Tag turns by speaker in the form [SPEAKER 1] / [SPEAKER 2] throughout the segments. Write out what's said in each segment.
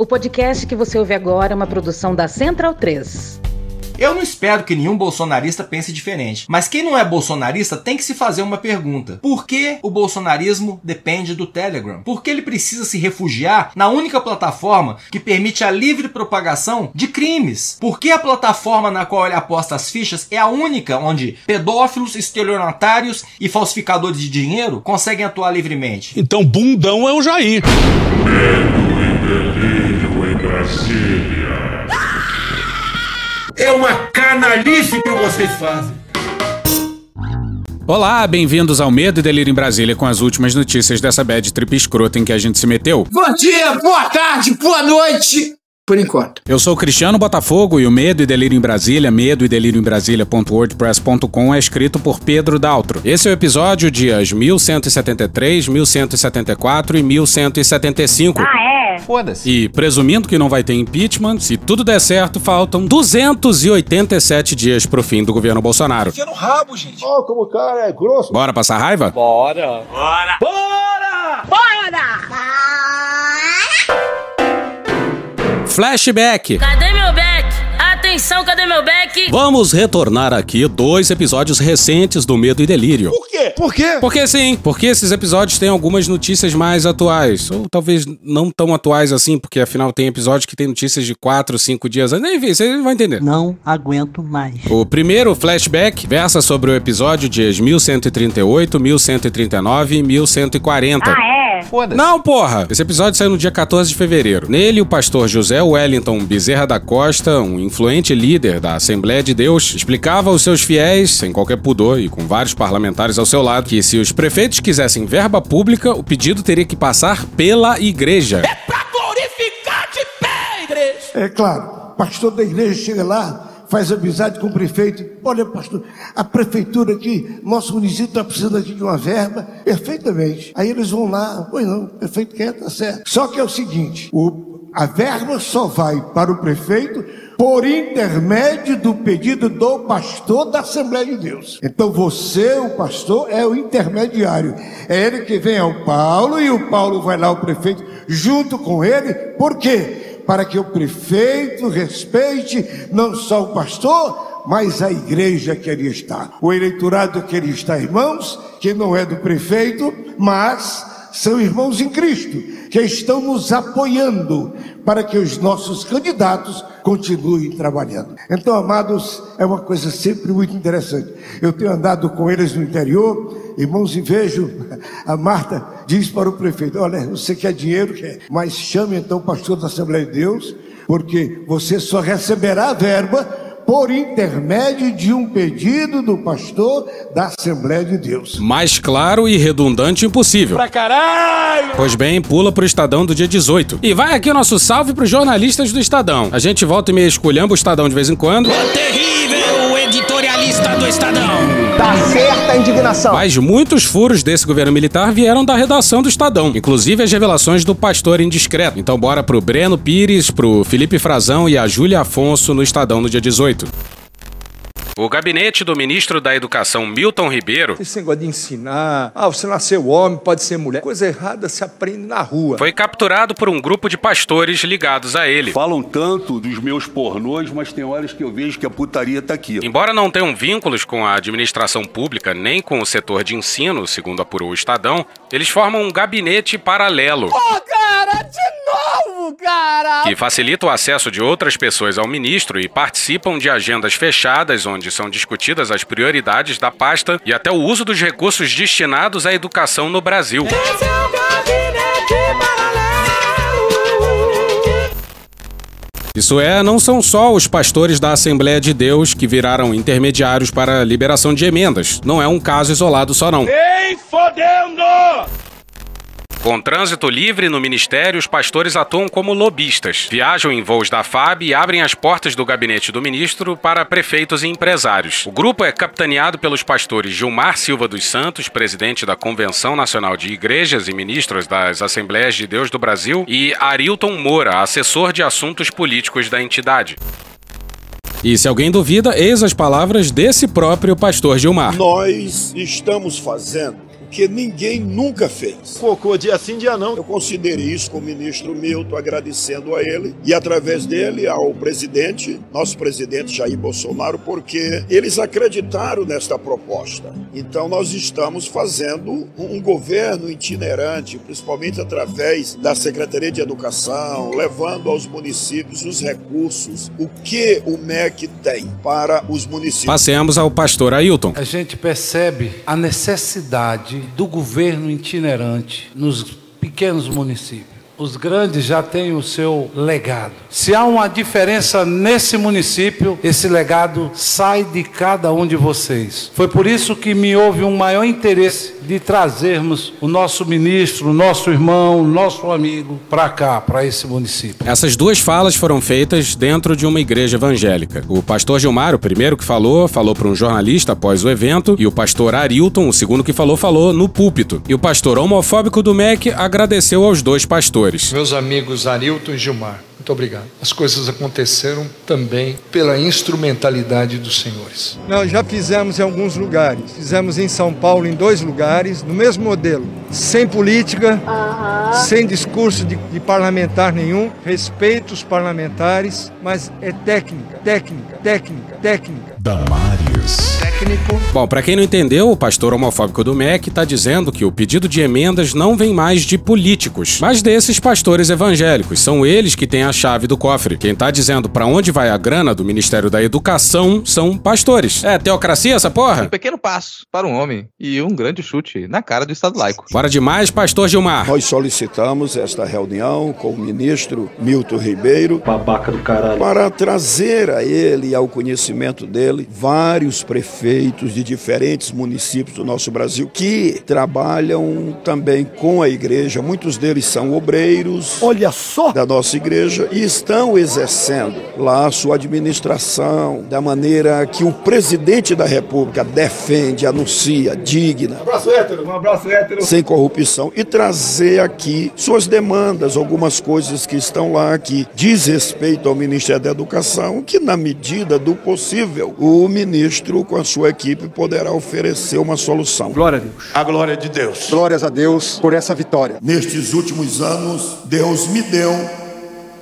[SPEAKER 1] O podcast que você ouve agora é uma produção da Central 3.
[SPEAKER 2] Eu não espero que nenhum bolsonarista pense diferente, mas quem não é bolsonarista tem que se fazer uma pergunta: por que o bolsonarismo depende do Telegram? Por que ele precisa se refugiar na única plataforma que permite a livre propagação de crimes? Por que a plataforma na qual ele aposta as fichas é a única onde pedófilos, estelionatários e falsificadores de dinheiro conseguem atuar livremente?
[SPEAKER 3] Então, bundão é o Jair.
[SPEAKER 4] E delírio em Brasília.
[SPEAKER 5] É uma canalice que vocês fazem.
[SPEAKER 3] Olá, bem-vindos ao Medo e Delírio em Brasília com as últimas notícias dessa bad trip escrota em que a gente se meteu.
[SPEAKER 5] Bom dia, boa tarde, boa noite. Por enquanto.
[SPEAKER 3] Eu sou o Cristiano Botafogo e o Medo e Delírio em Brasília, medo e delírio em Brasília.wordpress.com é escrito por Pedro Daltro. Esse é o episódio dias 1173, 1174 e 1175.
[SPEAKER 6] Ah, é?
[SPEAKER 2] Foda-se.
[SPEAKER 3] E presumindo que não vai ter impeachment, se tudo der certo, faltam 287 dias pro fim do governo Bolsonaro.
[SPEAKER 5] Enfia no rabo, gente.
[SPEAKER 7] Ó, como o cara é grosso.
[SPEAKER 3] Bora passar raiva? Flashback.
[SPEAKER 8] Cadê meu back? Atenção, cadê meu back?
[SPEAKER 3] Vamos retornar aqui dois episódios recentes do Medo e Delírio.
[SPEAKER 7] Por quê? Por quê?
[SPEAKER 3] Porque sim, porque esses episódios têm algumas notícias mais atuais. Ou talvez não tão atuais assim, porque afinal tem episódios que tem notícias de 4, 5 dias antes. Enfim, você vai entender.
[SPEAKER 9] Não aguento mais.
[SPEAKER 3] O primeiro, flashback, versa sobre o episódio dias 1138, 1139 e 1140.
[SPEAKER 6] Ah, é?
[SPEAKER 2] Foda-se.
[SPEAKER 3] Não, porra! Esse episódio saiu no dia 14 de fevereiro. Nele, o pastor José Wellington Bezerra da Costa, um influente líder da Assembleia de Deus, explicava aos seus fiéis, sem qualquer pudor e com vários parlamentares ao seu lado, que se os prefeitos quisessem verba pública, o pedido teria que passar pela igreja.
[SPEAKER 7] É claro, pastor da igreja chega lá, faz amizade com o prefeito. Olha, pastor, a prefeitura aqui, nosso município está precisando aqui de uma verba. Perfeitamente. Aí eles vão lá, pois não, o prefeito quer, tá certo. Só que é o seguinte: o, a verba só vai para o prefeito por intermédio do pedido do pastor da Assembleia de Deus. Então você, o pastor, é o intermediário. É ele que vem ao Paulo e o Paulo vai lá ao prefeito junto com ele. Por quê? Para que o prefeito respeite não só o pastor, mas a igreja que ali está. O eleitorado que ali está, irmãos, que não é do prefeito, mas são irmãos em Cristo, que estão nos apoiando para que os nossos candidatos continuem trabalhando. Então, amados, é uma coisa sempre muito interessante. Eu tenho andado com eles no interior, irmãos, e vejo a Marta diz para o prefeito: Olha, você quer dinheiro, quer, mas chame então o pastor da Assembleia de Deus, porque você só receberá a verba por intermédio de um pedido do pastor da Assembleia de Deus.
[SPEAKER 3] Mais claro e redundante impossível.
[SPEAKER 5] Pra caralho!
[SPEAKER 3] Pois bem, pula pro Estadão do dia 18. E vai aqui o nosso salve pros jornalistas do Estadão. A gente volta e meia esculhamba o Estadão de vez em quando.
[SPEAKER 5] Terrível editorialista do Estadão.
[SPEAKER 9] Tá certa a indignação.
[SPEAKER 3] Mas muitos furos desse governo militar vieram da redação do Estadão, inclusive as revelações do pastor indiscreto. Então bora pro Breno Pires, pro Felipe Frazão e a Júlia Afonso no Estadão no dia 18. O gabinete do ministro da Educação Milton Ribeiro
[SPEAKER 10] Esse negócio de ensinar, ah, você nasceu homem, pode ser mulher. Coisa errada se aprende na rua.
[SPEAKER 3] foi capturado por um grupo de pastores ligados a ele.
[SPEAKER 11] Falam tanto dos meus pornôs, mas tem horas que eu vejo que a putaria tá aqui.
[SPEAKER 3] Embora não tenham vínculos com a administração pública nem com o setor de ensino, segundo apurou o Estadão, eles formam um gabinete paralelo.
[SPEAKER 5] cara, de novo, cara!
[SPEAKER 3] que facilita o acesso de outras pessoas ao ministro e participam de agendas fechadas onde são discutidas as prioridades da pasta e até o uso dos recursos destinados à educação no Brasil. Isso é, não são só os pastores da Assembleia de Deus que viraram intermediários para a liberação de emendas. Não é um caso isolado só não.
[SPEAKER 5] Nem fodendo!
[SPEAKER 3] Com trânsito livre no ministério, os pastores atuam como lobistas. Viajam em voos da FAB e abrem as portas do gabinete do ministro para prefeitos e empresários. O grupo é capitaneado pelos pastores Gilmar Silva dos Santos, presidente da Convenção Nacional de Igrejas e ministros das Assembleias de Deus do Brasil, e Arilton Moura, assessor de assuntos políticos da entidade. E se alguém duvida, eis as palavras desse próprio pastor Gilmar.
[SPEAKER 12] Nós estamos fazendo
[SPEAKER 6] que ninguém nunca fez.
[SPEAKER 12] Cocô dia sim, dia não.
[SPEAKER 6] Eu considerei isso com o ministro Milton, agradecendo a ele e através dele ao presidente, nosso presidente Jair Bolsonaro, porque eles acreditaram nesta proposta. Então nós estamos fazendo um governo itinerante, principalmente através da Secretaria de Educação, levando aos municípios os recursos, o que o MEC tem para os municípios.
[SPEAKER 3] Passemos ao pastor Ailton.
[SPEAKER 13] A gente percebe a necessidade do governo itinerante nos pequenos municípios. Os grandes já têm o seu legado. Se há uma diferença nesse município, esse legado sai de cada um de vocês. Foi por isso que me houve um maior interesse de trazermos o nosso ministro, o nosso irmão, o nosso amigo para cá, para esse município.
[SPEAKER 3] Essas duas falas foram feitas dentro de uma igreja evangélica. O pastor Gilmar, o primeiro que falou, falou para um jornalista após o evento, e o pastor Arilton, o segundo que falou, falou no púlpito. E o pastor homofóbico do MEC agradeceu aos dois pastores.
[SPEAKER 10] Meus amigos Arilton e Gilmar, muito obrigado. As coisas aconteceram também pela instrumentalidade dos senhores.
[SPEAKER 14] Nós já fizemos em alguns lugares. Fizemos em São Paulo em dois lugares, no mesmo modelo. Sem política, sem discurso de, de parlamentar nenhum, respeito os parlamentares, mas é técnica, técnica, técnica, técnica.
[SPEAKER 4] Damares.
[SPEAKER 14] Técnico.
[SPEAKER 3] Bom, para quem não entendeu, o pastor homofóbico do MEC está dizendo que o pedido de emendas não vem mais de políticos, mas desses pastores evangélicos. São eles que têm a chave do cofre. Quem tá dizendo para onde vai a grana do Ministério da Educação são pastores. É teocracia essa porra?
[SPEAKER 15] Um pequeno passo para um homem e um grande chute na cara do Estado laico.
[SPEAKER 3] Bora demais, pastor Gilmar.
[SPEAKER 6] Nós solicitamos esta reunião com o ministro Milton Ribeiro.
[SPEAKER 12] Babaca do caralho.
[SPEAKER 6] Para trazer a ele e ao conhecimento dele vários prefeitos de diferentes municípios do nosso Brasil que trabalham também com a igreja. Muitos deles são obreiros.
[SPEAKER 7] Olha só!
[SPEAKER 6] Da nossa igreja e estão exercendo lá a sua administração da maneira que o presidente da República defende, anuncia, digna.
[SPEAKER 12] Um abraço hétero, um abraço hétero.
[SPEAKER 6] Sem corrupção. E trazer aqui suas demandas, algumas coisas que estão lá que diz respeito ao Ministério da Educação, que na medida do possível o ministro com a sua equipe poderá oferecer uma solução.
[SPEAKER 12] Glória a Deus. A glória de Deus.
[SPEAKER 14] Glórias a Deus por essa vitória.
[SPEAKER 6] Nestes últimos anos, Deus me deu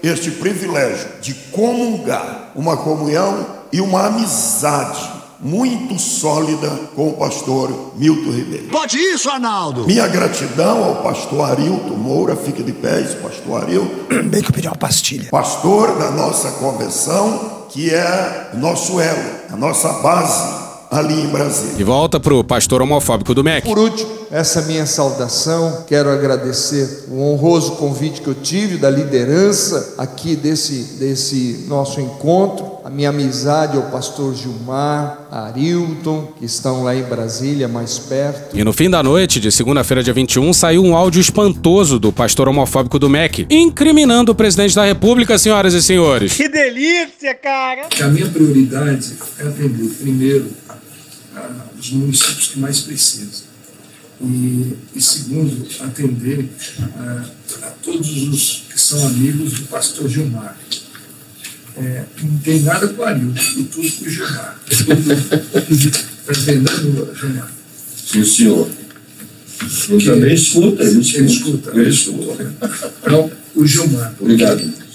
[SPEAKER 6] este privilégio de comungar, uma comunhão e uma amizade muito sólida com o pastor Milton Ribeiro.
[SPEAKER 7] Pode isso, Arnaldo!
[SPEAKER 6] Minha gratidão ao pastor Arilton Moura, fica de pés, pastor Arilton.
[SPEAKER 7] Bem que eu pedi uma pastilha.
[SPEAKER 6] Pastor da nossa convenção, que é nosso elo, a nossa base ali em Brasília.
[SPEAKER 3] E volta pro pastor homofóbico do MEC.
[SPEAKER 10] Por último, essa minha saudação, quero agradecer o honroso convite que eu tive da liderança aqui desse, desse nosso encontro, a minha amizade ao pastor Gilmar, a Arilton, que estão lá em Brasília, mais perto.
[SPEAKER 3] E no fim da noite de segunda-feira, dia 21, saiu um áudio espantoso do pastor homofóbico do MEC, incriminando o presidente da República, senhoras e senhores.
[SPEAKER 14] Que delícia, cara!
[SPEAKER 16] A minha prioridade é atender, primeiro, os municípios que mais precisam. E, e segundo, atender a, a, todos os que são amigos do pastor Gilmar. É, não tem nada com o Arilton, e tudo com o Gilmar. Está entendendo, Gilmar?
[SPEAKER 4] Sim, senhor. Eu também escuto, ele escuta.
[SPEAKER 16] Ele escuta.
[SPEAKER 4] Ele escuta.
[SPEAKER 16] Então, o Gilmar.
[SPEAKER 4] Obrigado.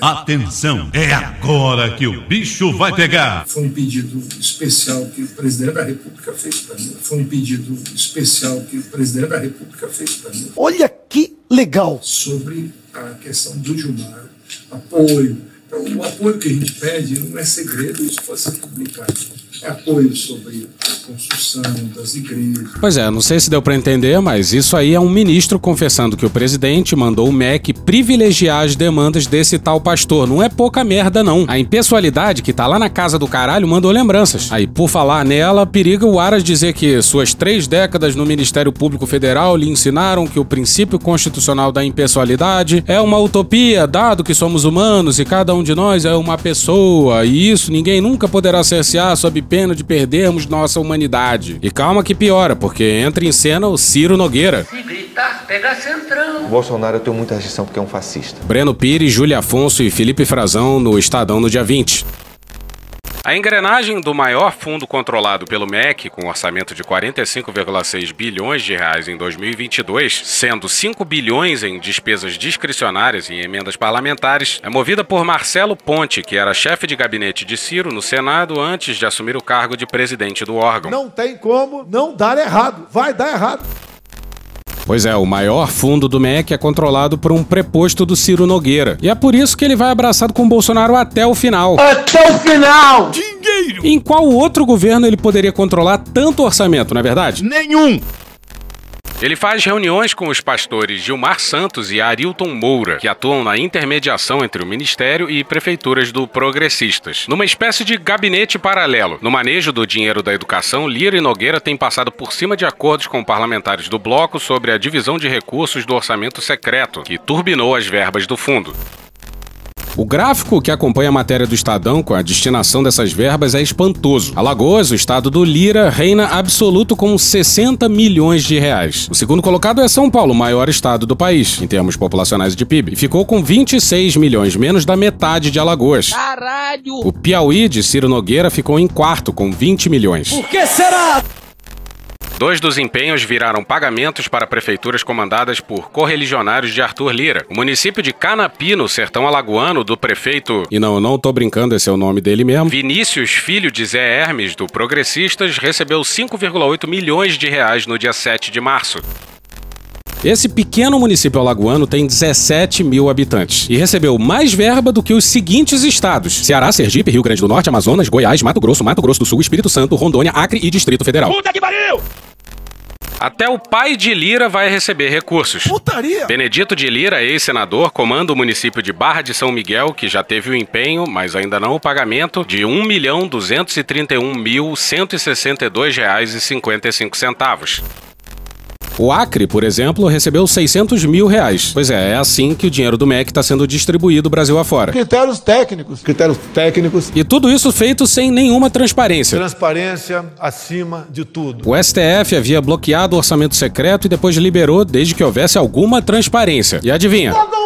[SPEAKER 17] Atenção, é agora que o bicho vai pegar.
[SPEAKER 16] Foi um pedido especial que o presidente da República fez para mim. Foi um pedido especial que o presidente da República fez para mim.
[SPEAKER 7] Olha que legal!
[SPEAKER 16] Sobre a questão do Gilmar, apoio. Então, o apoio que a gente pede não é segredo, isso pode ser publicado. É apoio sobre construção das igrejas.
[SPEAKER 3] Pois é, não sei se deu para entender, mas isso aí é um ministro confessando que o presidente mandou o MEC privilegiar as demandas desse tal pastor. Não é pouca merda, não. A impessoalidade que tá lá na casa do caralho mandou lembranças. Aí, por falar nela, periga o Aras dizer que suas três décadas no Ministério Público Federal lhe ensinaram que o princípio constitucional da impessoalidade é uma utopia, dado que somos humanos e cada um de nós é uma pessoa, e isso ninguém nunca poderá cercear sob pena de perdermos nossa humanidade. E calma que piora, porque entra em cena o Ciro Nogueira.
[SPEAKER 8] Se gritar, pega centrão.
[SPEAKER 15] O Bolsonaro eu tenho muita rejeição porque é um fascista.
[SPEAKER 3] Breno Pires, Júlia Afonso e Felipe Frazão no Estadão no dia 20. A engrenagem do maior fundo controlado pelo MEC, com orçamento de 45,6 bilhões de reais em 2022, sendo 5 bilhões em despesas discricionárias e emendas parlamentares, é movida por Marcelo Ponte, que era chefe de gabinete de Ciro no Senado antes de assumir o cargo de presidente do órgão.
[SPEAKER 18] Não tem como não dar errado. Vai dar errado.
[SPEAKER 3] Pois é, o maior fundo do MEC é controlado por um preposto do Ciro Nogueira. E é por isso que ele vai abraçado com o Bolsonaro até o final.
[SPEAKER 18] Até o final!
[SPEAKER 3] Dinheiro! Em qual outro governo ele poderia controlar tanto orçamento, não é verdade?
[SPEAKER 18] Nenhum!
[SPEAKER 3] Ele faz reuniões com os pastores Gilmar Santos e Arilton Moura, que atuam na intermediação entre o Ministério e prefeituras do Progressistas, numa espécie de gabinete paralelo. No manejo do dinheiro da educação, Lira e Nogueira têm passado por cima de acordos com parlamentares do bloco sobre a divisão de recursos do orçamento secreto, que turbinou as verbas do fundo. O gráfico que acompanha a matéria do Estadão com a destinação dessas verbas é espantoso. Alagoas, o estado do Lira, reina absoluto com 60 milhões de reais. O segundo colocado é São Paulo, maior estado do país, em termos populacionais de PIB, e ficou com 26 milhões, menos da metade de Alagoas.
[SPEAKER 18] Caralho!
[SPEAKER 3] O Piauí, de Ciro Nogueira, ficou em quarto, com 20 milhões.
[SPEAKER 18] Por que será?
[SPEAKER 3] Dois dos empenhos viraram pagamentos para prefeituras comandadas por correligionários de Arthur Lira. O município de Canapi, no sertão alagoano, do prefeito. E não, não tô brincando, esse é o nome dele mesmo. Vinícius, filho de Zé Hermes, do Progressistas, recebeu 5,8 milhões de reais no dia 7 de março. Esse pequeno município alagoano tem 17 mil habitantes e recebeu mais verba do que os seguintes estados: Ceará, Sergipe, Rio Grande do Norte, Amazonas, Goiás, Mato Grosso, Mato Grosso do Sul, Espírito Santo, Rondônia, Acre e Distrito Federal.
[SPEAKER 18] Puta que pariu!
[SPEAKER 3] Até o pai de Lira vai receber recursos.
[SPEAKER 18] Putaria!
[SPEAKER 3] Benedito de Lira, ex-senador, comanda o município de Barra de São Miguel, que já teve o empenho, mas ainda não o pagamento, de R$ 1.231.162,55. O Acre, por exemplo, recebeu 600 mil reais. Pois é, é assim que o dinheiro do MEC está sendo distribuído Brasil afora.
[SPEAKER 18] Critérios técnicos.
[SPEAKER 12] Critérios técnicos.
[SPEAKER 3] E tudo isso feito sem nenhuma transparência.
[SPEAKER 12] Transparência acima de tudo.
[SPEAKER 3] O STF havia bloqueado o orçamento secreto e depois liberou desde que houvesse alguma transparência. E adivinha?
[SPEAKER 18] Todo!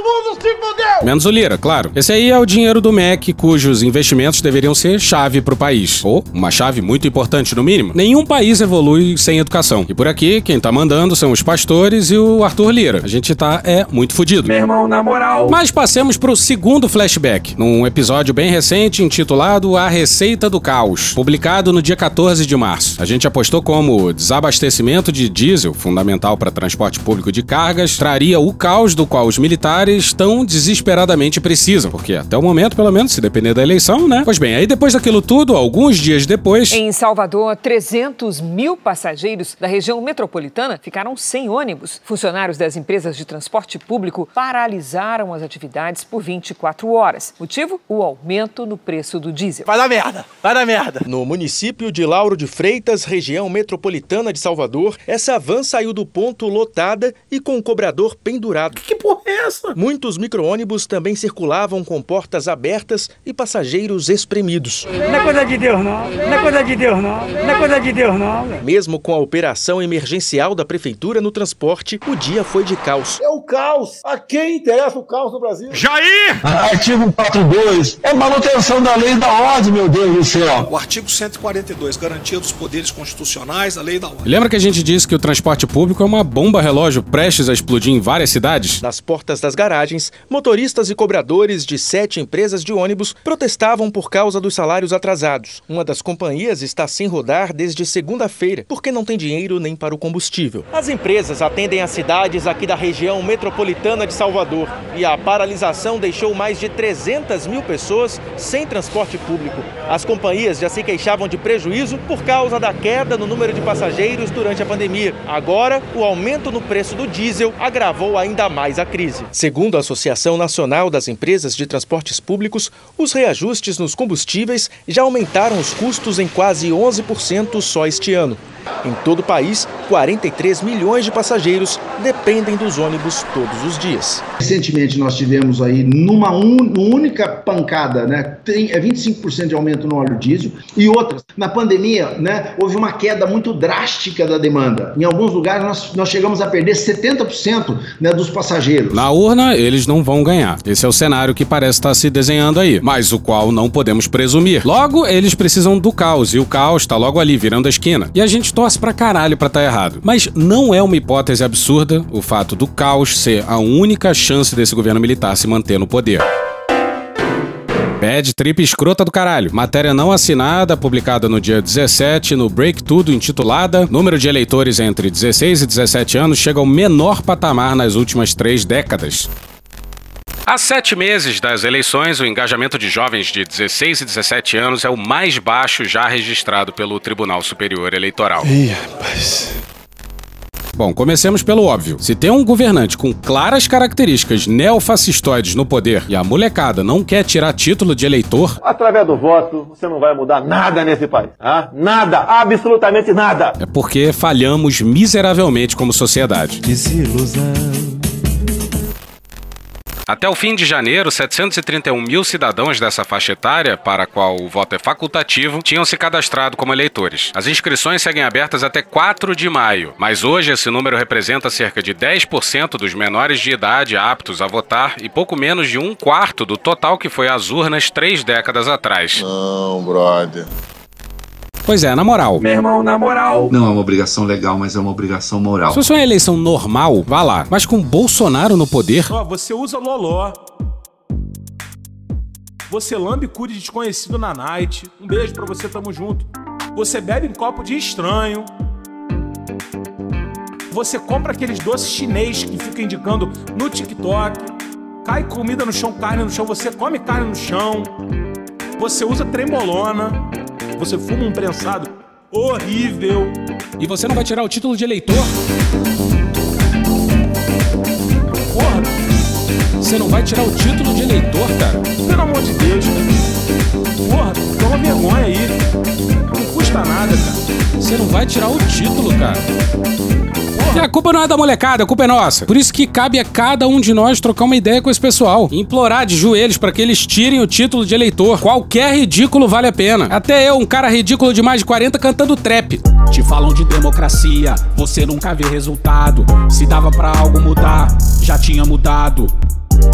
[SPEAKER 3] Menos o Lira, claro. Esse aí é o dinheiro do MEC, cujos investimentos deveriam ser chave para o país. Ou uma chave muito importante, no mínimo. Nenhum país evolui sem educação. E por aqui, quem tá mandando são os pastores e o Arthur Lira. A gente tá, é, muito fudido.
[SPEAKER 18] Meu irmão, na moral.
[SPEAKER 3] Mas passemos pro segundo flashback, num episódio bem recente intitulado A Receita do Caos, publicado no dia 14 de março. A gente apostou como desabastecimento de diesel, fundamental para transporte público de cargas, traria o caos do qual os militares tão desesperadamente precisam, porque até o momento, pelo menos, se depender da eleição, né? Pois bem, aí depois daquilo tudo, alguns dias depois,
[SPEAKER 19] Em Salvador, 300 mil passageiros da região metropolitana ficaram sem ônibus. Funcionários das empresas de transporte público paralisaram as atividades por 24 horas. Motivo? O aumento no preço do diesel.
[SPEAKER 18] Vai dar merda! Vai dar merda!
[SPEAKER 20] No município de Lauro de Freitas, região metropolitana de Salvador, essa van saiu do ponto lotada e com o cobrador pendurado.
[SPEAKER 18] Que porra é essa?
[SPEAKER 20] Muitos micro-ônibus também circulavam com portas abertas e passageiros espremidos.
[SPEAKER 21] Não é coisa de Deus, não. Não é coisa de Deus, não. Não é coisa de Deus, não.
[SPEAKER 20] Mesmo com a operação emergencial da prefeitura no transporte, o dia foi de caos.
[SPEAKER 18] É o caos. A quem interessa o caos no Brasil?
[SPEAKER 17] Jair!
[SPEAKER 22] Artigo 42. É manutenção da lei e da ordem, meu Deus do céu.
[SPEAKER 23] O artigo 142, garantia dos poderes constitucionais, a lei e da ordem.
[SPEAKER 3] lembra que a gente disse que o transporte público é uma bomba relógio prestes a explodir em várias cidades?
[SPEAKER 20] Nas portas das garagens, motoristas e cobradores de sete empresas de ônibus protestavam por causa dos salários atrasados. Uma das companhias está sem rodar desde segunda-feira, porque não tem dinheiro nem para o combustível. As empresas atendem as cidades aqui da região metropolitana de Salvador e a paralisação deixou mais de 300 mil pessoas sem transporte público. As companhias já se queixavam de prejuízo por causa da queda no número de passageiros durante a pandemia. Agora, o aumento no preço do diesel agravou ainda mais a crise. Segundo a Associação Nacional das Empresas de Transportes Públicos, os reajustes nos combustíveis já aumentaram os custos em quase 11% só este ano. Em todo o país, 43 milhões de passageiros dependem dos ônibus todos os dias.
[SPEAKER 22] Recentemente nós tivemos aí numa un- única pancada, né, tem, é 25% de aumento no óleo diesel e outras. Na pandemia, né, houve uma queda muito drástica da demanda. Em alguns lugares nós, nós chegamos a perder 70% né, dos passageiros.
[SPEAKER 3] Na urna, eles não vão ganhar. Esse é o cenário que parece estar se desenhando aí, mas o qual não podemos presumir. Logo, eles precisam do caos, e o caos tá logo ali, virando a esquina. E a gente torce pra caralho pra tá errado. Mas não é uma hipótese absurda o fato do caos ser a única chance desse governo militar se manter no poder. Bad trip escrota do caralho. Matéria não assinada, publicada no dia 17 no Break Tudo, intitulada Número de eleitores entre 16 e 17 anos chega ao menor patamar nas últimas três décadas. Há sete meses das eleições, o engajamento de jovens de 16 e 17 anos é o mais baixo já registrado pelo Tribunal Superior Eleitoral.
[SPEAKER 12] Ih, rapaz.
[SPEAKER 3] Bom, comecemos pelo óbvio. Se tem um governante com claras características neofascistoides no poder e a molecada não quer tirar título de eleitor,
[SPEAKER 18] Através do voto, você não vai mudar nada nesse país. Ah? Nada, absolutamente nada.
[SPEAKER 3] é porque falhamos miseravelmente como sociedade.
[SPEAKER 24] Desilusão.
[SPEAKER 3] Até o fim de janeiro, 731 mil cidadãos dessa faixa etária, para a qual o voto é facultativo, tinham se cadastrado como eleitores. As inscrições seguem abertas até 4 de maio, mas hoje esse número representa cerca de 10% dos menores de idade aptos a votar e pouco menos de um quarto do total que foi às urnas três décadas atrás.
[SPEAKER 25] Não, brother.
[SPEAKER 3] Pois é, na moral.
[SPEAKER 25] Meu irmão, na moral. Não é uma obrigação legal, mas é uma obrigação moral.
[SPEAKER 3] Se fosse uma eleição normal, vá lá. Mas com Bolsonaro no poder,
[SPEAKER 26] Ó, você usa loló. Você lambe cu de desconhecido na night. Um beijo pra você, tamo junto. Você bebe em copo de estranho. Você compra aqueles doces chinês que fica indicando no TikTok. Cai comida no chão, carne no chão. Você come carne no chão. Você usa trembolona. Você fuma um prensado horrível.
[SPEAKER 3] E você não vai tirar o título de eleitor?
[SPEAKER 26] Porra,
[SPEAKER 3] Você não vai tirar o título de eleitor, cara?
[SPEAKER 26] pelo amor de Deus, cara. Porra, toma vergonha aí. Não custa nada, cara.
[SPEAKER 3] Você não vai tirar o título, cara. E a culpa não é da molecada, a culpa é nossa. Por isso que cabe a cada um de nós trocar uma ideia com esse pessoal. Implorar de joelhos para que eles tirem o título de eleitor. Qualquer ridículo vale a pena. Até eu, um cara ridículo de mais de 40, cantando trap.
[SPEAKER 27] Te falam de democracia, você nunca vê resultado. Se dava pra algo mudar, já tinha mudado.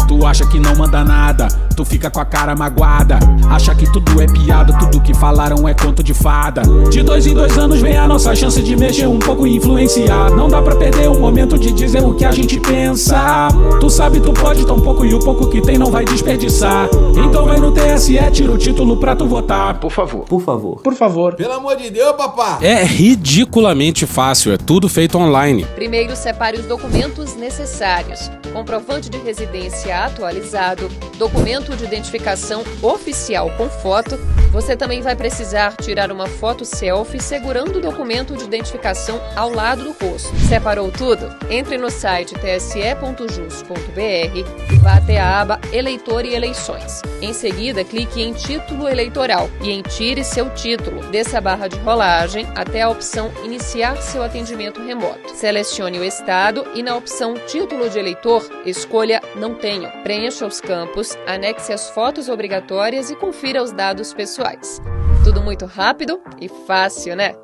[SPEAKER 27] Tu acha que não manda nada, tu fica com a cara magoada. Acha que tudo é piada, tudo que falaram é conto de fada. De dois em dois anos vem a nossa chance de mexer um pouco e influenciar. Não dá pra perder o momento de dizer o que a gente pensa. Tu sabe, tu pode tão pouco e o pouco que tem não vai desperdiçar. Então vai no TSE, tira o título pra tu votar. Por favor.
[SPEAKER 3] Por favor.
[SPEAKER 27] Por favor.
[SPEAKER 12] Pelo amor de Deus, papá.
[SPEAKER 3] É ridiculamente fácil, é tudo feito online.
[SPEAKER 28] Primeiro, separe os documentos necessários: comprovante de residência atualizado, documento de identificação oficial com foto. Você também vai precisar tirar uma foto selfie segurando o documento de identificação ao lado do rosto. Separou tudo? Entre no site tse.jus.br e vá até a aba Eleitor e Eleições. Em seguida, clique em Título Eleitoral e em Tire seu título. Desça a barra de rolagem até a opção Iniciar seu atendimento remoto. Selecione o estado e na opção Título de Eleitor, escolha Não Tenho. Preencha os campos, anexe as fotos obrigatórias e confira os dados pessoais. Tudo muito rápido e fácil, né?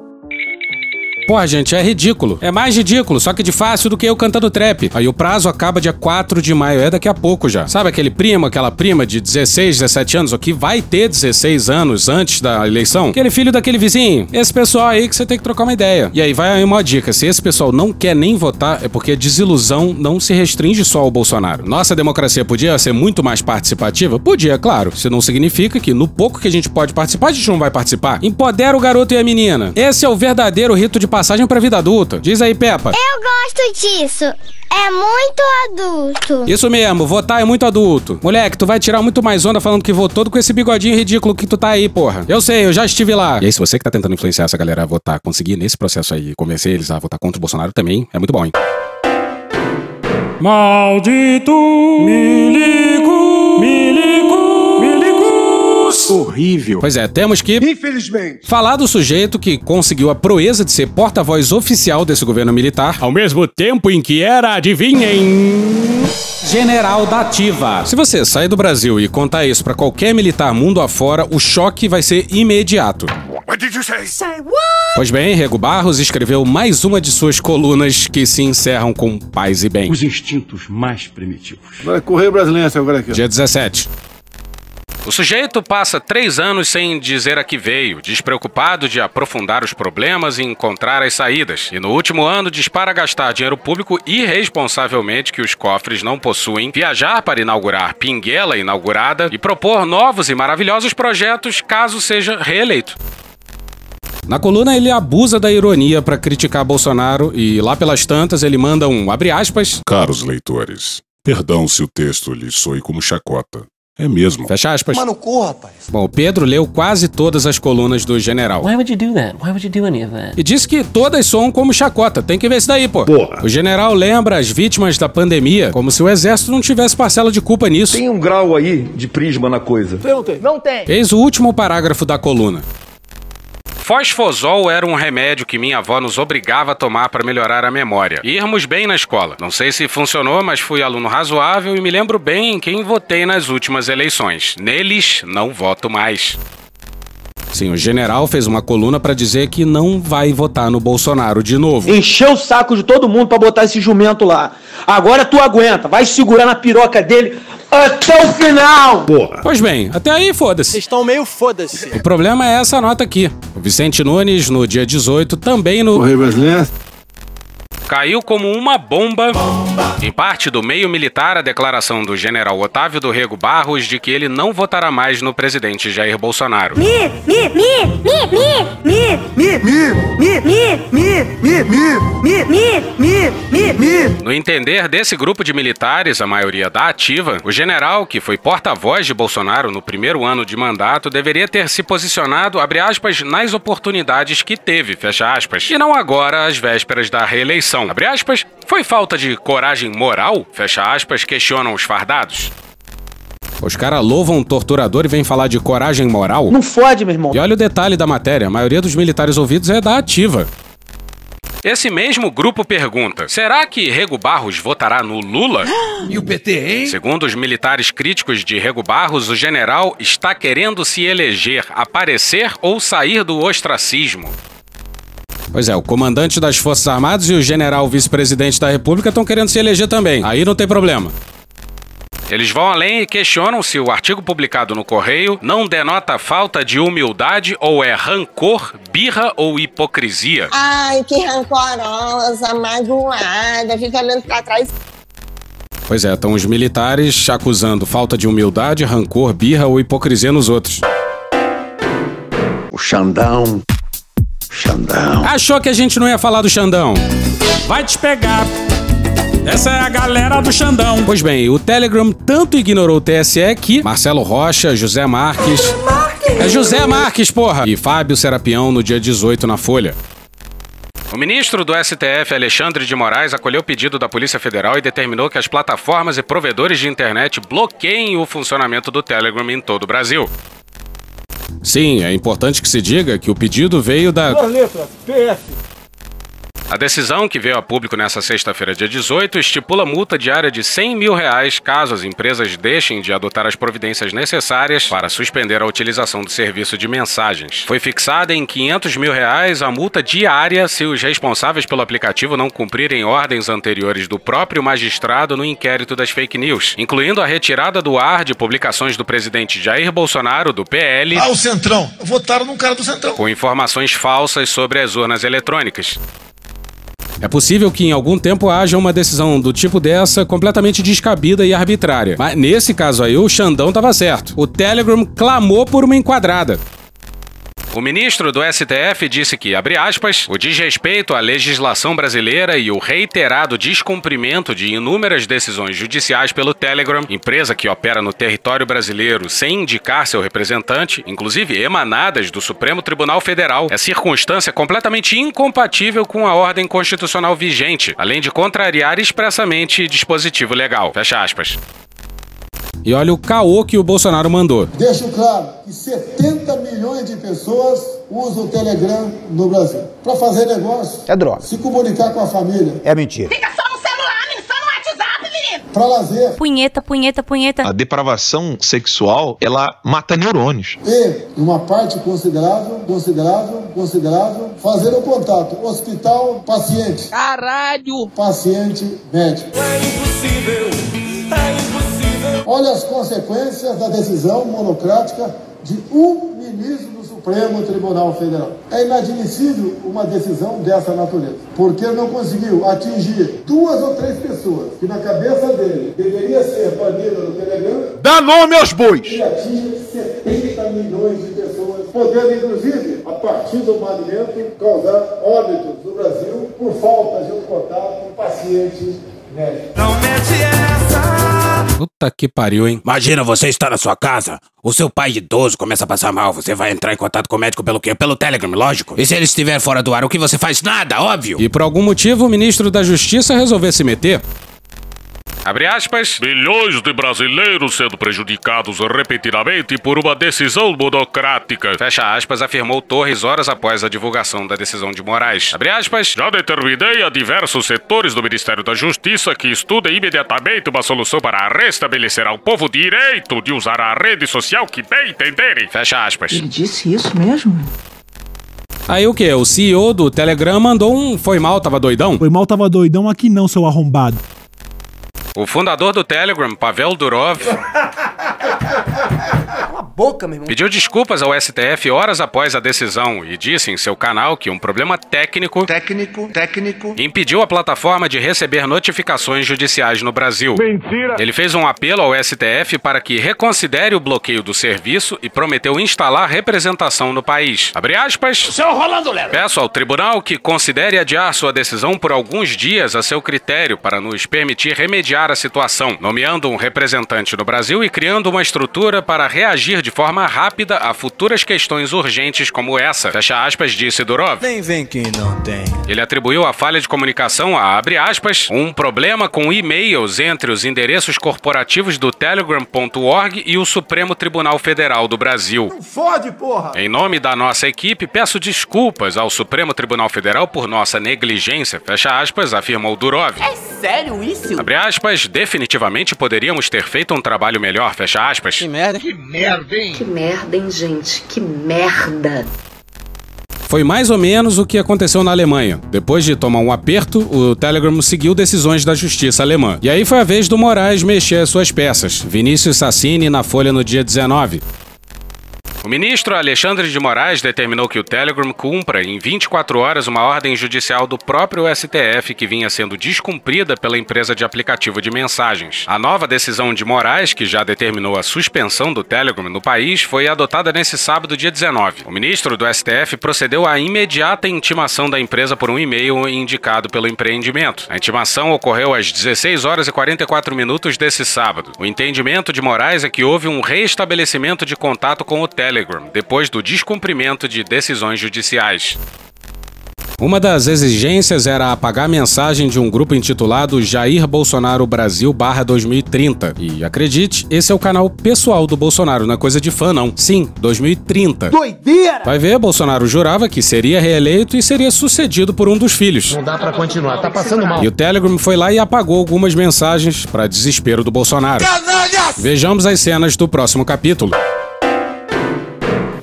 [SPEAKER 3] Pô, gente, é ridículo. É mais ridículo, só que de fácil do que eu cantando trap. Aí o prazo acaba dia 4 de maio, é daqui a pouco já. Sabe aquele primo, aquela prima de 16, 17 anos, ou que vai ter 16 anos antes da eleição? Aquele filho daquele vizinho. Esse pessoal aí que você tem que trocar uma ideia. E aí vai aí uma dica: se esse pessoal não quer nem votar, é porque a desilusão não se restringe só ao Bolsonaro. Nossa democracia podia ser muito mais participativa? Podia, claro. Isso não significa que no pouco que a gente pode participar, a gente não vai participar. Empodera o garoto e a menina. Esse é o verdadeiro rito de passagem pra vida adulta. Diz aí, Peppa.
[SPEAKER 29] Eu gosto disso. É muito adulto.
[SPEAKER 3] Isso mesmo, votar é muito adulto. Moleque, tu vai tirar muito mais onda falando que votou do que esse bigodinho ridículo que tu tá aí, porra. Eu sei, eu já estive lá. E aí, se você que tá tentando influenciar essa galera a votar, conseguir nesse processo aí, convencer eles a votar contra o Bolsonaro também, é muito bom, hein? Maldito milico, Horrível. Pois é, temos que.
[SPEAKER 12] Infelizmente.
[SPEAKER 3] Falar do sujeito que conseguiu a proeza de ser porta-voz oficial desse governo militar, ao mesmo tempo em que era, adivinhem. General da Ativa. Se você sair do Brasil e contar isso pra qualquer militar mundo afora, o choque vai ser imediato.
[SPEAKER 27] did you say?
[SPEAKER 24] Say what?
[SPEAKER 3] Pois bem, Rego Barros escreveu mais uma de suas colunas que se encerram com paz e bem.
[SPEAKER 30] Os instintos mais primitivos.
[SPEAKER 31] Vai correr brasileiro agora aqui.
[SPEAKER 3] Dia 17. O sujeito passa três anos sem dizer a que veio, despreocupado de aprofundar os problemas e encontrar as saídas. E no último ano dispara a gastar dinheiro público irresponsavelmente que os cofres não possuem, viajar para inaugurar Pinguela inaugurada e propor novos e maravilhosos projetos caso seja reeleito. Na coluna ele abusa da ironia para criticar Bolsonaro e lá pelas tantas ele manda um abre aspas.
[SPEAKER 32] Caros leitores, perdão se o texto lhe soe como chacota. É mesmo.
[SPEAKER 3] Fecha aspas.
[SPEAKER 24] Mano, cu, rapaz.
[SPEAKER 3] Bom, Pedro leu quase todas as colunas do general.
[SPEAKER 33] Why would you do that? Why would you do any of that?
[SPEAKER 3] E disse que todas soam como chacota. Tem que ver isso daí, pô.
[SPEAKER 31] Porra.
[SPEAKER 3] O general lembra as vítimas da pandemia como se o exército não tivesse parcela de culpa nisso.
[SPEAKER 34] Tem um grau aí de prisma na coisa.
[SPEAKER 24] Não tem. Não tem.
[SPEAKER 3] Eis o último parágrafo da coluna. Fosfosol era um remédio que minha avó nos obrigava a tomar para melhorar a memória. Irmos bem na escola. Não sei se funcionou, mas fui aluno razoável e me lembro bem em quem votei nas últimas eleições. Neles, não voto mais. Sim, o general fez uma coluna para dizer que não vai votar no Bolsonaro de novo.
[SPEAKER 24] Encheu o saco de todo mundo pra botar esse jumento lá. Agora tu aguenta, vai segurar na piroca dele até o final.
[SPEAKER 31] Porra.
[SPEAKER 3] Pois bem, até aí foda-se.
[SPEAKER 24] Vocês estão meio foda-se.
[SPEAKER 3] O problema é essa nota aqui. O Vicente Nunes, no dia 18, também no.
[SPEAKER 31] Correio brasileiro.
[SPEAKER 3] Caiu como uma bomba, em parte do meio militar, a declaração do general Otávio do Rego Barros de que ele não votará mais no presidente Jair Bolsonaro.
[SPEAKER 24] Mi, mi, mi, mi, mi, mi, mi, mi, mi, mi, mi, mi, mi, mi, mi, mi, mi.
[SPEAKER 3] No entender desse grupo de militares, a maioria da ativa, o general, que foi porta-voz de Bolsonaro no primeiro ano de mandato, deveria ter se posicionado, abre aspas, nas oportunidades que teve, fecha aspas, e não agora às vésperas da reeleição. Abre aspas, foi falta de coragem moral? Fecha aspas, questionam os fardados. Os caras louvam um torturador e vêm falar de coragem moral?
[SPEAKER 24] Não fode, meu irmão.
[SPEAKER 3] E olha o detalhe da matéria: a maioria dos militares ouvidos é da ativa. Esse mesmo grupo pergunta: será que Rego Barros votará no Lula?
[SPEAKER 23] E o PT, hein?
[SPEAKER 3] Segundo os militares críticos de Rego Barros, o general está querendo se eleger, aparecer ou sair do ostracismo. Pois é, o comandante das Forças Armadas e o general vice-presidente da República estão querendo se eleger também. Aí não tem problema. Eles vão além e questionam se o artigo publicado no Correio não denota falta de humildade ou é rancor, birra ou hipocrisia.
[SPEAKER 35] Ai, que rancorosa, magoada, fica olhando pra trás.
[SPEAKER 3] Pois é, estão os militares acusando falta de humildade, rancor, birra ou hipocrisia nos outros.
[SPEAKER 36] O Xandão. Xandão.
[SPEAKER 3] Achou que a gente não ia falar do Xandão?
[SPEAKER 27] Vai te pegar. Essa é a galera do Xandão.
[SPEAKER 3] Pois bem, o Telegram tanto ignorou o TSE que Marcelo Rocha, José Marques. É José Marques, porra! E Fábio Serapião no dia 18 na Folha. O ministro do STF, Alexandre de Moraes, acolheu o pedido da Polícia Federal e determinou que as plataformas e provedores de internet bloqueiem o funcionamento do Telegram em todo o Brasil. Sim, é importante que se diga que o pedido veio da.
[SPEAKER 24] Duas letras.
[SPEAKER 3] A decisão, que veio a público nesta sexta-feira, dia 18, estipula multa diária de 100 mil reais caso as empresas deixem de adotar as providências necessárias para suspender a utilização do serviço de mensagens. Foi fixada em 500 mil reais a multa diária se os responsáveis pelo aplicativo não cumprirem ordens anteriores do próprio magistrado no inquérito das fake news, incluindo a retirada do ar de publicações do presidente Jair Bolsonaro, do PL.
[SPEAKER 23] Ah, o Centrão. Votaram num cara do Centrão.
[SPEAKER 3] Com informações falsas sobre as urnas eletrônicas. É possível que em algum tempo haja uma decisão do tipo dessa completamente descabida e arbitrária. Mas nesse caso aí, o Xandão estava certo. O Telegram clamou por uma enquadrada. O ministro do STF disse que, abre aspas, o desrespeito à legislação brasileira e o reiterado descumprimento de inúmeras decisões judiciais pelo Telegram, empresa que opera no território brasileiro sem indicar seu representante, inclusive emanadas do Supremo Tribunal Federal, é circunstância completamente incompatível com a ordem constitucional vigente, além de contrariar expressamente dispositivo legal. Fecha aspas. E olha o caô que o Bolsonaro mandou.
[SPEAKER 37] Deixo claro que 70 milhões de pessoas usam o Telegram no Brasil. Para fazer negócio.
[SPEAKER 24] É droga.
[SPEAKER 37] Se comunicar com a família.
[SPEAKER 24] É mentira.
[SPEAKER 35] Fica só no celular, menino, só no WhatsApp, menino.
[SPEAKER 37] para lazer.
[SPEAKER 24] Punheta, punheta, punheta.
[SPEAKER 38] A depravação sexual, ela mata neurônios.
[SPEAKER 37] E, uma parte considerável, considerável, considerável, fazer o contato hospital-paciente.
[SPEAKER 39] Caralho!
[SPEAKER 37] Paciente-médico.
[SPEAKER 39] É impossível, é impossível.
[SPEAKER 37] Olha as consequências da decisão monocrática de um ministro do Supremo Tribunal Federal. É inadmissível uma decisão dessa natureza, porque não conseguiu atingir duas ou três pessoas que na cabeça dele deveria ser banida no Telegram.
[SPEAKER 31] Dá nome aos bois!
[SPEAKER 37] Ele atinge 70 milhões de pessoas, podendo inclusive, a partir do banimento, causar óbitos no Brasil por falta de um contato paciente médico.
[SPEAKER 39] Não mete essa!
[SPEAKER 3] Puta que pariu, hein?
[SPEAKER 40] Imagina você estar na sua casa, o seu pai idoso começa a passar mal, você vai entrar em contato com o médico pelo quê? Pelo Telegram, lógico. E se ele estiver fora do ar, o que você faz? Nada, óbvio.
[SPEAKER 3] E por algum motivo o ministro da Justiça resolveu se meter. Abre aspas.
[SPEAKER 32] Milhões de brasileiros sendo prejudicados repetidamente por uma decisão monocrática.
[SPEAKER 3] Fecha aspas, afirmou Torres horas após a divulgação da decisão de Moraes. Abre aspas.
[SPEAKER 32] Já determinei a diversos setores do Ministério da Justiça que estudem imediatamente uma solução para restabelecer ao povo o direito de usar a rede social que bem entenderem.
[SPEAKER 3] Fecha aspas.
[SPEAKER 41] Ele disse isso mesmo?
[SPEAKER 3] Aí o que? O CEO do Telegram mandou um foi mal, tava doidão?
[SPEAKER 42] Foi mal, tava doidão aqui não, seu arrombado.
[SPEAKER 3] O fundador do Telegram, Pavel Durov,
[SPEAKER 41] Cala a boca, meu irmão.
[SPEAKER 3] pediu desculpas ao STF horas após a decisão e disse em seu canal que um problema técnico
[SPEAKER 36] Técnico, técnico.
[SPEAKER 3] impediu a plataforma de receber notificações judiciais no Brasil.
[SPEAKER 31] Mentira!
[SPEAKER 3] Ele fez um apelo ao STF para que reconsidere o bloqueio do serviço e prometeu instalar representação no país. Abre aspas.
[SPEAKER 39] Seu Rolando Lero!
[SPEAKER 3] Peço ao tribunal que considere adiar sua decisão por alguns dias a seu critério para nos permitir remediar a situação, nomeando um representante no Brasil e criando uma estrutura para reagir de forma rápida a futuras questões urgentes como essa. Fecha aspas, disse Durov.
[SPEAKER 39] Nem vem quem não tem.
[SPEAKER 3] Ele atribuiu a falha de comunicação a, abre aspas, um problema com e-mails entre os endereços corporativos do Telegram.org e o Supremo Tribunal Federal do Brasil.
[SPEAKER 37] Fode, porra!
[SPEAKER 3] Em nome da nossa equipe, peço desculpas ao Supremo Tribunal Federal por nossa negligência, fecha aspas, afirmou Durov.
[SPEAKER 41] É sério isso?
[SPEAKER 3] Abre aspas, definitivamente poderíamos ter feito um trabalho melhor, fecha aspas.
[SPEAKER 41] Que merda.
[SPEAKER 37] Que merda, hein?
[SPEAKER 41] Que merda, hein, gente? Que merda.
[SPEAKER 3] Foi mais ou menos o que aconteceu na Alemanha. Depois de tomar um aperto, o Telegram seguiu decisões da justiça alemã. E aí foi a vez do Moraes mexer suas peças. Vinícius Sassini na Folha no dia 19. O ministro Alexandre de Moraes determinou que o Telegram cumpra em 24 horas uma ordem judicial do próprio STF que vinha sendo descumprida pela empresa de aplicativo de mensagens. A nova decisão de Moraes, que já determinou a suspensão do Telegram no país, foi adotada nesse sábado, dia 19. O ministro do STF procedeu à imediata intimação da empresa por um e-mail indicado pelo empreendimento. A intimação ocorreu às 16 horas e 44 minutos desse sábado. O entendimento de Moraes é que houve um reestabelecimento de contato com o Telegram depois do descumprimento de decisões judiciais. Uma das exigências era apagar a mensagem de um grupo intitulado Jair Bolsonaro Brasil 2030. E acredite, esse é o canal pessoal do Bolsonaro, não é coisa de fã não. Sim, 2030.
[SPEAKER 41] Doideira!
[SPEAKER 3] Vai ver, Bolsonaro jurava que seria reeleito e seria sucedido por um dos filhos.
[SPEAKER 41] Não dá pra continuar, tá passando mal.
[SPEAKER 3] E o Telegram foi lá e apagou algumas mensagens para desespero do Bolsonaro. Vejamos as cenas do próximo capítulo.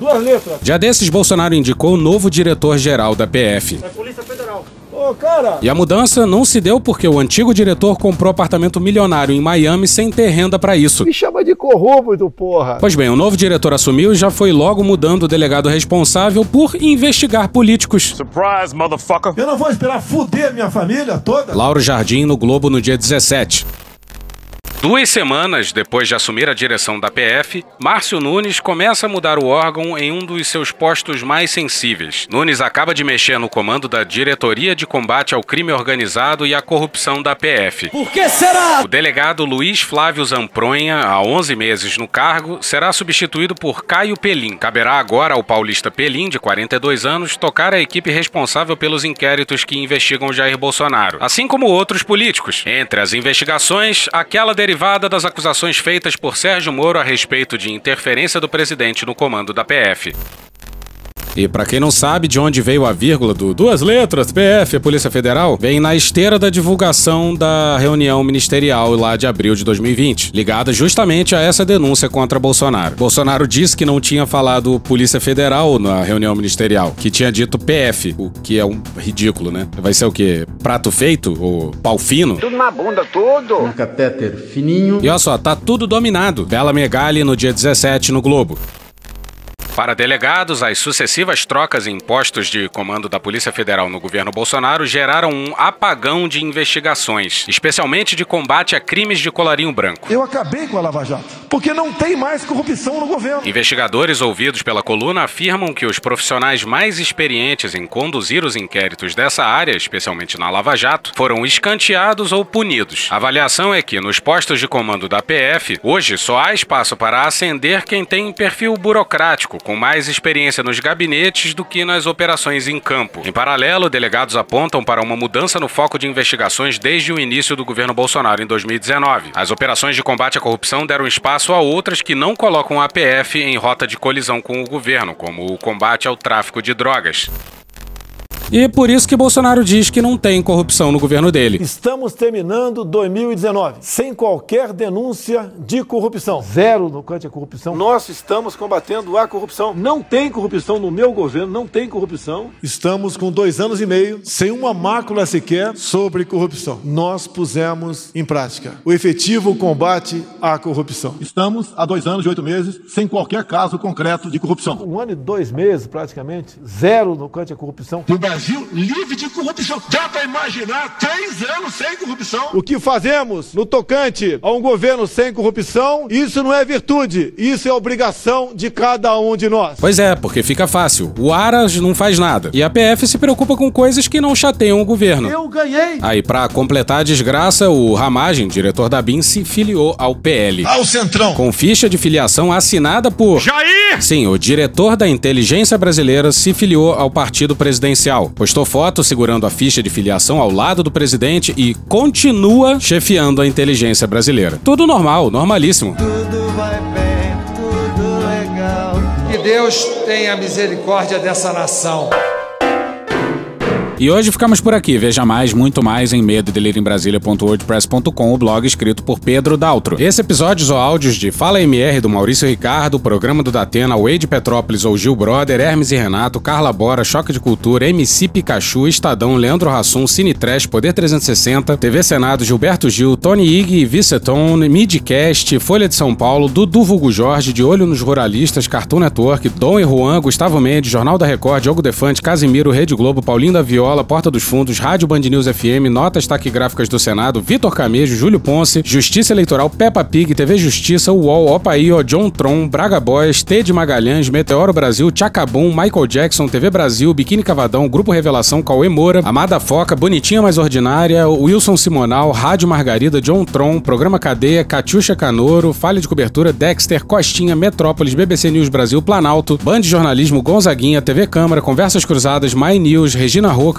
[SPEAKER 37] Duas letras.
[SPEAKER 3] Já desses, Bolsonaro indicou o novo diretor-geral da PF.
[SPEAKER 37] É Polícia Federal. Ô, cara!
[SPEAKER 3] E a mudança não se deu porque o antigo diretor comprou apartamento milionário em Miami sem ter renda para isso.
[SPEAKER 37] Me chama de corrupto, porra!
[SPEAKER 3] Pois bem, o novo diretor assumiu e já foi logo mudando o delegado responsável por investigar políticos.
[SPEAKER 32] Surprise, motherfucker.
[SPEAKER 37] Eu não vou esperar fuder minha família toda.
[SPEAKER 3] Lauro Jardim no Globo no dia 17. Duas semanas depois de assumir a direção da PF, Márcio Nunes começa a mudar o órgão em um dos seus postos mais sensíveis. Nunes acaba de mexer no comando da Diretoria de Combate ao Crime Organizado e à Corrupção da PF.
[SPEAKER 41] Por que será?
[SPEAKER 3] O delegado Luiz Flávio Zampronha, há 11 meses no cargo, será substituído por Caio Pelim. Caberá agora ao paulista Pelim, de 42 anos, tocar a equipe responsável pelos inquéritos que investigam Jair Bolsonaro, assim como outros políticos. Entre as investigações, aquela derivada das acusações feitas por Sérgio Moro a respeito de interferência do presidente no comando da PF. E pra quem não sabe de onde veio a vírgula do duas letras, PF, a Polícia Federal, vem na esteira da divulgação da reunião ministerial lá de abril de 2020, ligada justamente a essa denúncia contra Bolsonaro. Bolsonaro disse que não tinha falado Polícia Federal na reunião ministerial, que tinha dito PF, o que é um ridículo, né? Vai ser o quê? Prato feito? Ou pau fino?
[SPEAKER 43] Tudo na bunda, tudo.
[SPEAKER 44] Um catéter fininho.
[SPEAKER 3] E olha só, tá tudo dominado. Bela Megali no dia 17 no Globo. Para delegados, as sucessivas trocas em postos de comando da Polícia Federal no governo Bolsonaro geraram um apagão de investigações, especialmente de combate a crimes de colarinho branco.
[SPEAKER 45] Eu acabei com a Lava Jato, porque não tem mais corrupção no governo.
[SPEAKER 3] Investigadores ouvidos pela coluna afirmam que os profissionais mais experientes em conduzir os inquéritos dessa área, especialmente na Lava Jato, foram escanteados ou punidos. A avaliação é que nos postos de comando da PF, hoje só há espaço para ascender quem tem perfil burocrático com mais experiência nos gabinetes do que nas operações em campo. Em paralelo, delegados apontam para uma mudança no foco de investigações desde o início do governo Bolsonaro em 2019. As operações de combate à corrupção deram espaço a outras que não colocam a PF em rota de colisão com o governo, como o combate ao tráfico de drogas. E por isso que Bolsonaro diz que não tem corrupção no governo dele.
[SPEAKER 45] Estamos terminando 2019 sem qualquer denúncia de corrupção. Zero no cante a corrupção. Nós estamos combatendo a corrupção. Não tem corrupção no meu governo, não tem corrupção. Estamos com dois anos e meio sem uma mácula sequer sobre corrupção. Nós pusemos em prática o efetivo combate à corrupção. Estamos há dois anos e oito meses sem qualquer caso concreto de corrupção. Um ano e dois meses, praticamente, zero no cante a corrupção. Brasil livre de corrupção. Dá para imaginar três anos sem corrupção? O que fazemos no tocante a um governo sem corrupção, isso não é virtude, isso é obrigação de cada um de nós.
[SPEAKER 3] Pois é, porque fica fácil. O Aras não faz nada. E a PF se preocupa com coisas que não chateiam o governo.
[SPEAKER 45] Eu ganhei!
[SPEAKER 3] Aí, para completar a desgraça, o Ramagem, diretor da BIM, se filiou ao PL.
[SPEAKER 45] Ao Centrão!
[SPEAKER 3] Com ficha de filiação assinada por.
[SPEAKER 45] Jair!
[SPEAKER 3] Sim, o diretor da inteligência brasileira se filiou ao partido presidencial. Postou foto segurando a ficha de filiação ao lado do presidente e continua chefiando a inteligência brasileira. Tudo normal, normalíssimo.
[SPEAKER 46] Tudo vai bem, tudo legal. Que Deus tenha misericórdia dessa nação.
[SPEAKER 3] E hoje ficamos por aqui. Veja mais, muito mais em medo o blog escrito por Pedro Daltro. Esse episódios ou áudios de Fala MR do Maurício Ricardo, programa do Datena, Wade Petrópolis ou Gil Brother, Hermes e Renato, Carla Bora, Choque de Cultura, MC Pikachu, Estadão, Leandro Rassum, Cine Trash, Poder 360, TV Senado, Gilberto Gil, Tony Ig, Viceton, Midcast, Folha de São Paulo, Dudu Vulgo Jorge, De Olho nos Ruralistas, Cartoon Network, Dom e Juan, Gustavo Mendes, Jornal da Record, Diogo Defante, Casimiro, Rede Globo, Paulinho da Viola, Porta dos Fundos, Rádio Band News FM, Notas Taquigráficas do Senado, Vitor Camejo, Júlio Ponce, Justiça Eleitoral, Peppa Pig, TV Justiça, UOL, Opaío, John Tron, Braga Boys, T de Magalhães, Meteoro Brasil, Chacabum, Michael Jackson, TV Brasil, Biquíni Cavadão, Grupo Revelação, Cauê Moura, Amada Foca, Bonitinha Mais Ordinária, Wilson Simonal, Rádio Margarida, John Tron, Programa Cadeia, Catiuxa Canoro, Falha de Cobertura, Dexter, Costinha, Metrópolis, BBC News Brasil, Planalto, Band Jornalismo, Gonzaguinha, TV Câmara, Conversas Cruzadas, My News, Regina Roca,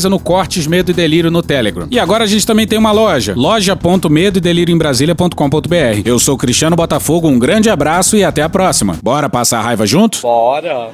[SPEAKER 3] no Cortes Medo e Delírio no Telegram. E agora a gente também tem uma loja, loja.medoedelirioembrasilha.com.br. Eu sou Cristiano Botafogo, um grande abraço e até a próxima. Bora passar a raiva junto?
[SPEAKER 46] Bora!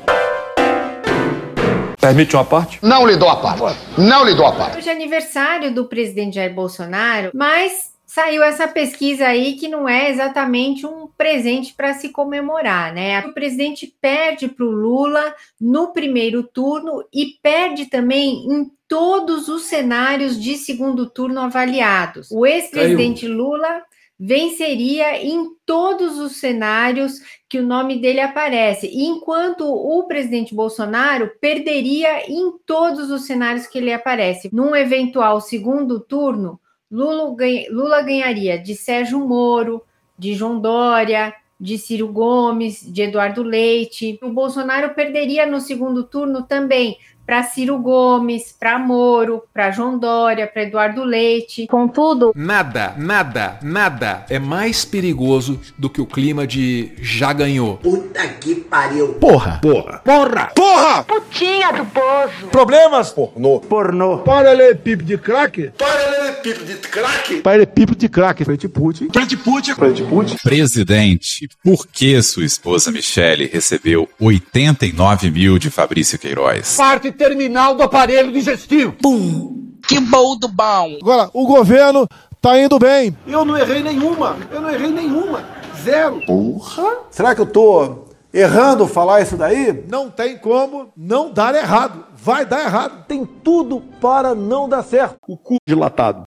[SPEAKER 34] Permite uma parte?
[SPEAKER 36] Não lhe dou a parte. Não lhe dou a parte.
[SPEAKER 47] Hoje é aniversário do presidente Jair Bolsonaro, mas saiu essa pesquisa aí que não é exatamente um presente para se comemorar, né? O presidente perde para o Lula no primeiro turno e perde também em todos os cenários de segundo turno avaliados. O ex-presidente Lula venceria em todos os cenários que o nome dele aparece, enquanto o presidente Bolsonaro perderia em todos os cenários que ele aparece. Num eventual segundo turno, Lula, ganha, Lula ganharia de Sérgio Moro, de João Dória, de Ciro Gomes, de Eduardo Leite. O Bolsonaro perderia no segundo turno também para Ciro Gomes, para Moro, para João Dória, para Eduardo Leite.
[SPEAKER 24] Contudo,
[SPEAKER 2] nada, nada, nada é mais perigoso do que o clima de já ganhou.
[SPEAKER 41] Puta que pariu.
[SPEAKER 2] Porra, porra, porra, porra.
[SPEAKER 24] Putinha do poço.
[SPEAKER 2] Problemas? Pornô.
[SPEAKER 45] Pornô. Paralelepípedo de crack.
[SPEAKER 41] Paralelepípedo de crack.
[SPEAKER 45] Paralelepípedo de crack. Frente Putin.
[SPEAKER 2] Frente Putin.
[SPEAKER 45] Frente Putin.
[SPEAKER 35] Presidente, por que sua esposa Michele recebeu 89 mil de Fabrício Queiroz?
[SPEAKER 2] Parte terminal do aparelho digestivo.
[SPEAKER 41] Pum. Que bom do bom.
[SPEAKER 45] Agora, o governo tá indo bem. Eu não errei nenhuma. Eu não errei nenhuma. Zero.
[SPEAKER 35] Porra.
[SPEAKER 45] Será que eu tô errando falar isso daí? Não tem como não dar errado. Vai dar errado. Tem tudo para não dar certo. O cu dilatado.